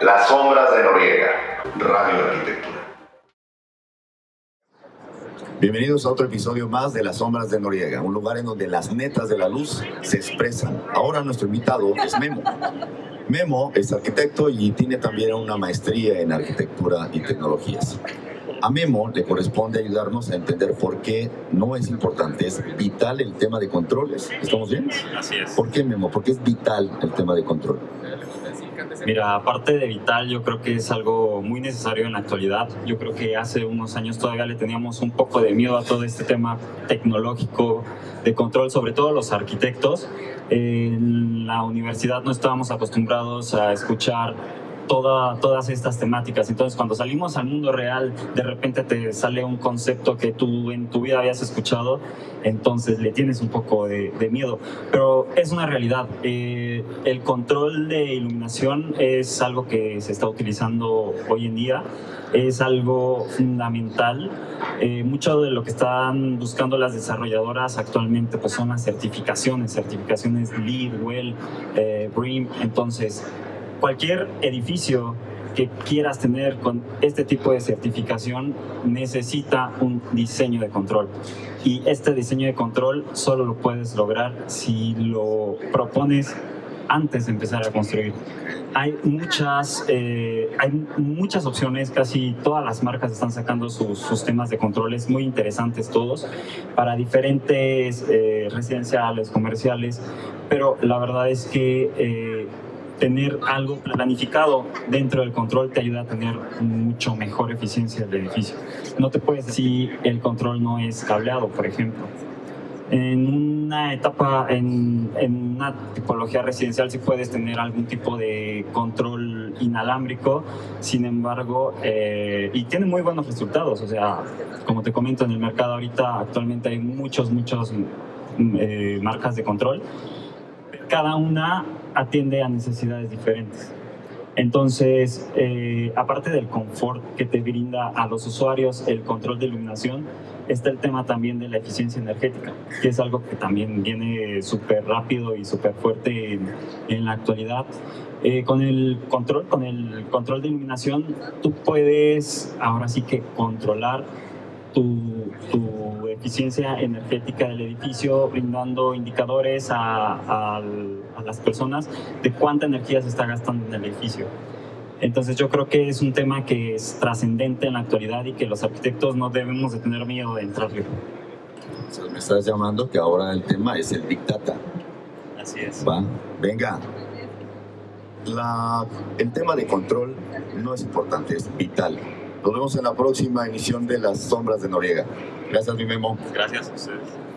Las sombras de Noriega, Radio Arquitectura. Bienvenidos a otro episodio más de Las Sombras de Noriega, un lugar en donde las netas de la luz se expresan. Ahora nuestro invitado es Memo. Memo es arquitecto y tiene también una maestría en arquitectura y tecnologías. A Memo le corresponde ayudarnos a entender por qué no es importante, es vital el tema de controles. ¿Estamos bien? Así es. ¿Por qué, Memo? Porque es vital el tema de control. Mira, aparte de vital, yo creo que es algo muy necesario en la actualidad. Yo creo que hace unos años todavía le teníamos un poco de miedo a todo este tema tecnológico de control, sobre todo los arquitectos. En la universidad no estábamos acostumbrados a escuchar todas estas temáticas. Entonces, cuando salimos al mundo real, de repente te sale un concepto que tú en tu vida habías escuchado, entonces le tienes un poco de, miedo. Pero es una realidad. Eh, el control de iluminación es algo que se está utilizando hoy en día, es algo fundamental. Eh, mucho de lo que están buscando las desarrolladoras actualmente pues son las certificaciones, certificaciones LEED, WELL, eh. Entonces, cualquier edificio que quieras tener con este tipo de certificación necesita un diseño de control. Y este diseño de control solo lo puedes lograr si lo propones antes de empezar a construir. Hay muchas, eh, hay muchas opciones, casi todas las marcas están sacando sus, sus temas de controles muy interesantes todos para diferentes eh, residenciales, comerciales, pero la verdad es que eh, tener algo planificado dentro del control te ayuda a tener mucho mejor eficiencia del edificio. No te puedes decir el control no es cableado, por ejemplo. En una etapa, en, en, una tipología residencial sí puedes tener algún tipo de control inalámbrico, sin embargo, eh, y tiene muy buenos resultados. O sea, como te comento, en el mercado ahorita actualmente hay muchos, muchos eh, marcas de control. Cada una atiende a necesidades diferentes. Entonces, eh, aparte del confort que te brinda a los usuarios el control de iluminación, está el tema también de la eficiencia energética, que es algo que también viene súper rápido y súper fuerte en, la actualidad. Eh, con el control, con el control de iluminación, tú puedes ahora sí que controlar tu, tu eficiencia energética del edificio, brindando indicadores a, a, las personas de cuánta energía se está gastando en el edificio. Entonces yo creo que es un tema que es trascendente en la actualidad y que los arquitectos no debemos de tener miedo de entrarle. me estás llamando que ahora el tema es el Big Data. Así es. Va, venga. La, el tema de control no es importante, es vital nos vemos en la próxima emisión de Las Sombras de Noriega. Gracias, mi Memo. Gracias a ustedes.